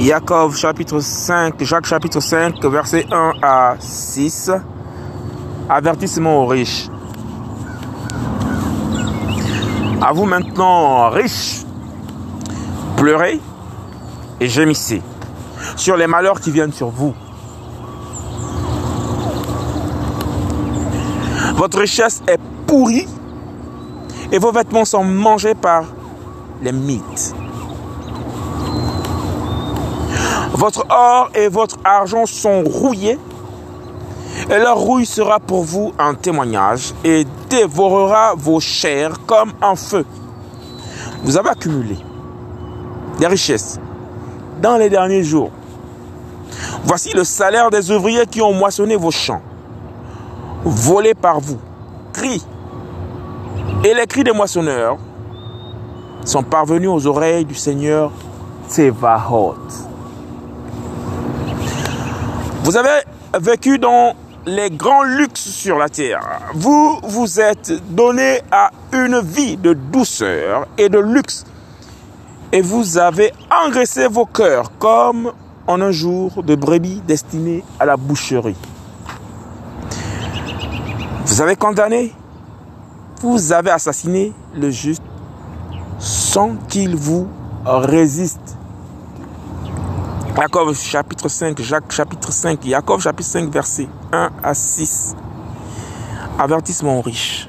Jacob chapitre 5, Jacques chapitre 5, verset 1 à 6. Avertissement aux riches. À vous maintenant, riches, pleurez et gémissez sur les malheurs qui viennent sur vous. Votre richesse est pourrie et vos vêtements sont mangés par les mythes. Votre or et votre argent sont rouillés et leur rouille sera pour vous un témoignage et dévorera vos chairs comme un feu. Vous avez accumulé des richesses dans les derniers jours. Voici le salaire des ouvriers qui ont moissonné vos champs, volés par vous. Cris. Et les cris des moissonneurs sont parvenus aux oreilles du Seigneur Tsevaot. Vous avez vécu dans les grands luxes sur la terre. Vous vous êtes donné à une vie de douceur et de luxe. Et vous avez engraissé vos cœurs comme en un jour de brebis destiné à la boucherie. Vous avez condamné, vous avez assassiné le juste sans qu'il vous résiste. Jacob chapitre 5, Jacques chapitre 5, Jacob chapitre 5 verset 1 à 6. Avertissement aux riches.